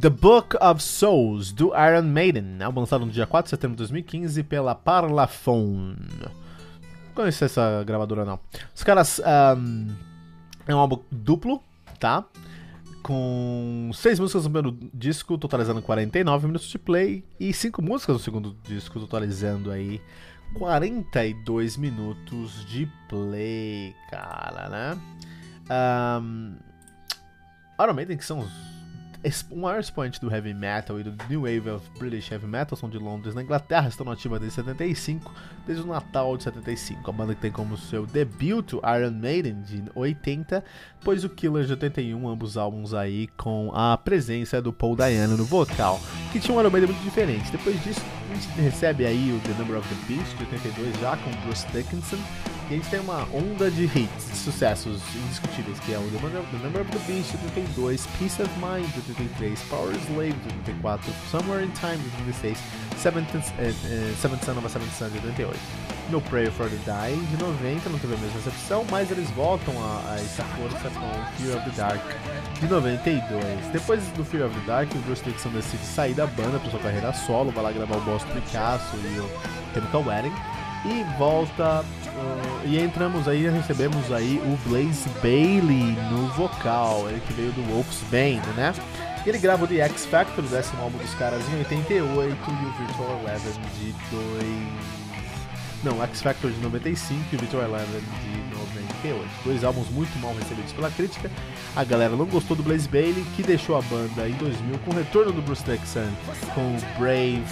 The Book of Souls, do Iron Maiden, álbum lançado no dia 4 de setembro de 2015 pela Parlophone. Não conheci essa gravadora não. Os caras. Um, é um álbum duplo, tá? Com seis músicas no primeiro disco, totalizando 49 minutos de play, e cinco músicas no segundo disco, totalizando aí 42 minutos de play, cara, né? Um, Iron Maiden, que são os o maior expoente do heavy metal e do New Wave of British Heavy Metal são de Londres, na Inglaterra, estão nativa desde 75, desde o Natal de 75. A banda que tem como seu debut Iron Maiden de 80, pois o Killer de 81, ambos álbuns aí com a presença do Paul Dayano no vocal, que tinha um Iron Maiden muito diferente. Depois disso, a gente recebe aí o The Number of the Beast de 82 já com Bruce Dickinson e gente tem uma onda de hits, de sucessos indiscutíveis, que é o The Number, of the Beast de 82, Peace of Mind de 83, Power Slave de 84, Somewhere in Time de 86, Seventh, uh, uh, Seventh Son of a Seventh Son de 88. No Prayer for the Die de 90, não teve a mesma recepção, mas eles voltam a, a essa força com Fear of the Dark de 92. Depois do Fear of the Dark, o Bruce Dixon decide sair da banda para sua carreira solo, vai lá gravar o Boss Picasso e o Chemical Wedding e volta uh, e entramos aí recebemos aí o Blaze Bailey no vocal ele que veio do Wolf's Band né ele grava o The X Factor o décimo álbum dos caras em 88 e o Virtual Eleven de 2 não, X Factor de 95 e o Virtual Eleven de 98. Dois álbuns muito mal recebidos pela crítica. A galera não gostou do Blaze Bailey, que deixou a banda em 2000 com o retorno do Bruce Dixon com Brave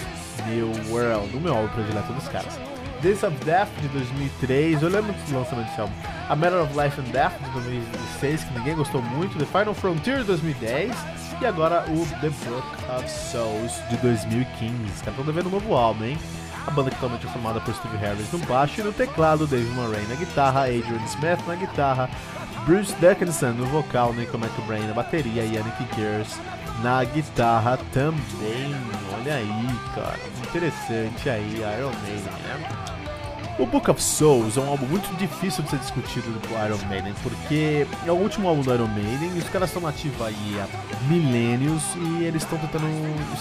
New World, o meu álbum predileto dos caras. Days of Death de 2003, eu lembro do lançamento desse álbum. A Matter of Life and Death de 2006, que ninguém gostou muito. The Final Frontier de 2010. E agora o The Book of Souls de 2015. Os caras estão devendo um novo álbum, hein? A banda que totalmente é formada por Steve Harris no baixo e no teclado, Dave Murray na guitarra, Adrian Smith na guitarra, Bruce Dickinson no vocal, Nico McBrain na bateria e Yannick Gears na guitarra também. Olha aí, cara, interessante aí, Iron Maiden, né? O Book of Souls é um álbum muito difícil de ser discutido do Iron Maiden, porque é o último álbum do Iron Maiden e os caras estão nativos aí há milênios e eles estão tentando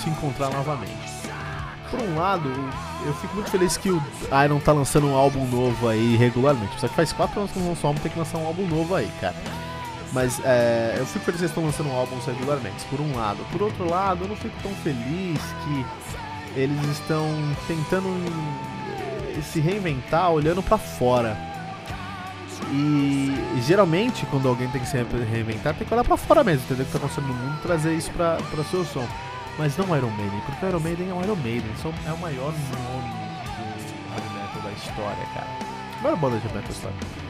se encontrar novamente. por um lado, eu fico muito feliz que o Iron tá lançando um álbum novo aí regularmente. Só que faz 4 anos que não lançou um álbum, tem que lançar um álbum novo aí, cara. Mas é, eu fico feliz que eles estão lançando álbuns regularmente, por um lado. Por outro lado, eu não fico tão feliz que eles estão tentando se reinventar olhando para fora. E geralmente, quando alguém tem que se reinventar, tem que olhar pra fora mesmo, entender o que tá acontecendo no mundo e trazer isso pra, pra seu som. Mas não Iron Maiden, porque o Iron Maiden é o Iron Maiden, é o maior nome do heavy metal da história, cara. A maior banda de heavy metal da história.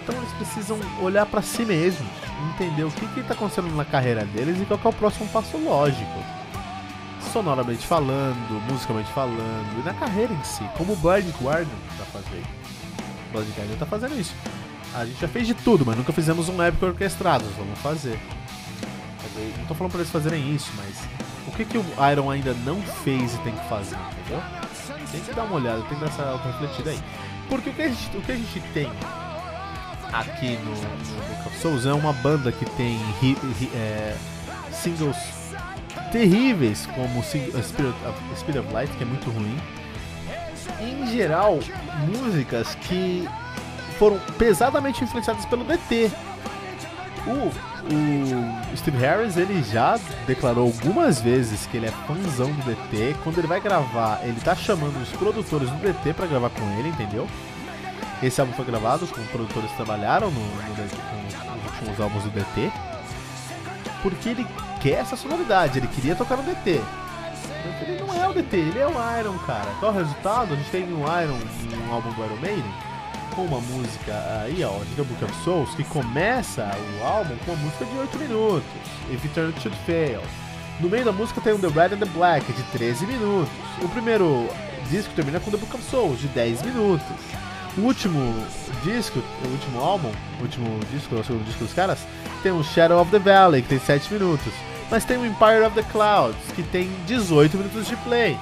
Então eles precisam olhar para si mesmos, entender o que está acontecendo na carreira deles e qual é o próximo passo lógico. Sonoramente falando, musicalmente falando, e na carreira em si, como o Blind Guardian está fazendo. O Blind Guardian está fazendo isso. A gente já fez de tudo, mas nunca fizemos um épico orquestrado, vamos fazer. Não tô falando pra eles fazerem isso, mas o que, que o Iron ainda não fez e tem que fazer, entendeu? Tem que dar uma olhada, tem que dar essa refletida aí. Porque o que a gente, o que a gente tem aqui no, no Souls é uma banda que tem ri, ri, é, singles terríveis, como Spirit of, Spirit of Light, que é muito ruim. Em geral, músicas que foram pesadamente influenciadas pelo DT. O, o Steve Harris ele já declarou algumas vezes que ele é fãzão do DT. Quando ele vai gravar, ele tá chamando os produtores do DT para gravar com ele, entendeu? Esse álbum foi gravado com produtores que trabalharam no, no, no, nos últimos álbuns do DT. Porque ele quer essa sonoridade, ele queria tocar no DT. Ele não é o DT, ele é o Iron, cara. Qual o resultado? A gente tem um Iron, um álbum do Iron Maiden, com uma música aí, ó, The Book of Souls, que começa o álbum com uma música de 8 minutos, If Eternity Should Fail. No meio da música tem um The Red and the Black, de 13 minutos. O primeiro disco termina com The Book of Souls, de 10 minutos. O último disco, o último álbum, o último disco, o segundo disco dos caras, tem o Shadow of the Valley, que tem 7 minutos. Mas tem o Empire of the Clouds, que tem 18 minutos de play.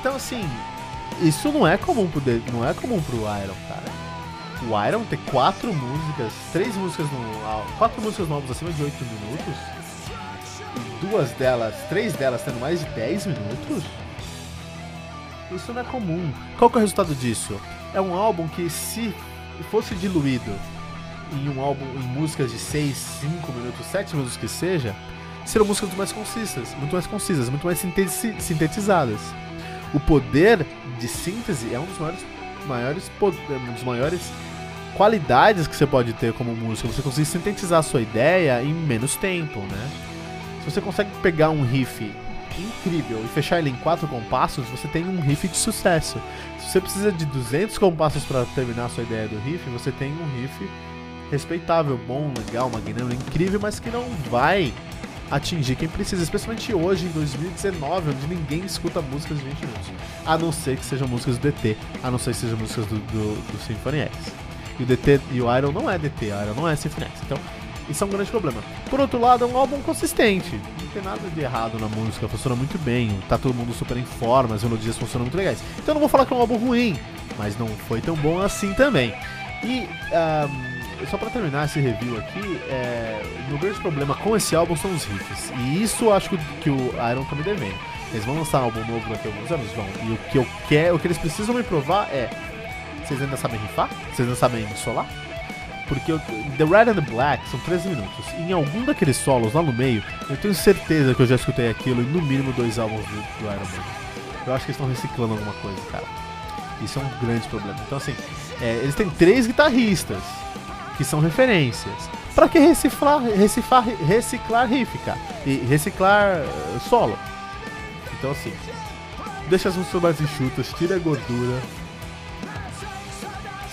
Então assim, isso não é comum pro, não é comum pro Iron, cara. O Iron ter quatro músicas, três músicas no. quatro músicas novas acima de 8 minutos. E duas delas, três delas tendo mais de 10 minutos. Isso não é comum. Qual que é o resultado disso? É um álbum que se fosse diluído em um álbum em músicas de 6, 5 minutos, 7 minutos que seja, seriam músicas muito mais concisas, muito mais concisas, muito mais sintetizadas. O poder de síntese é um dos maiores, maiores, um dos maiores qualidades que você pode ter como músico. Você consegue sintetizar a sua ideia em menos tempo, né? Se você consegue pegar um riff incrível e fechar ele em quatro compassos, você tem um riff de sucesso. Se você precisa de 200 compassos para terminar a sua ideia do riff, você tem um riff respeitável, bom, legal, uma incrível, mas que não vai atingir quem precisa, especialmente hoje, em 2019, onde ninguém escuta músicas de 20 minutos. A não ser que sejam músicas do DT, a não ser que sejam músicas do, do, do Symphony X. E o DT e o Iron não é DT, o Iron não é Symphony X. Então, isso é um grande problema. Por outro lado, é um álbum consistente. Tem nada de errado na música, funciona muito bem. Tá todo mundo super em forma, as melodias funcionam muito legais. Então não vou falar que é um álbum ruim, mas não foi tão bom assim também. E um, só para terminar esse review aqui, é, meu grande problema com esse álbum são os riffs. E isso eu acho que, o Iron tá me. Eles vão lançar um álbum novo daqui a alguns anos? Vão. E o que eu quero, o que eles precisam me provar é. Vocês ainda sabem riffar? Vocês ainda sabem solar? Porque eu, The Red and the Black são 13 minutos. Em algum daqueles solos lá no meio, eu tenho certeza que eu já escutei aquilo em no mínimo dois álbuns do, do Iron Man. Eu acho que eles estão reciclando alguma coisa, cara. Isso é um grande problema. Então, assim, é, eles têm três guitarristas que são referências. Pra que reciclar, reciclar, reciclar riff, cara? E reciclar uh, solo. Então, assim, deixa as músicas mais enxutas, tira a gordura,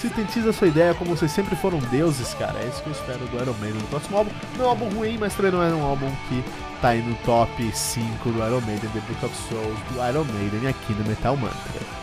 Sintetiza sua ideia como vocês sempre foram deuses, cara. É isso que eu espero do Iron Maiden no próximo álbum. Não é um álbum ruim, mas também não é um álbum que tá aí no top 5 do Iron Maiden, The Book of Souls do Iron Maiden aqui no Metal Mantra.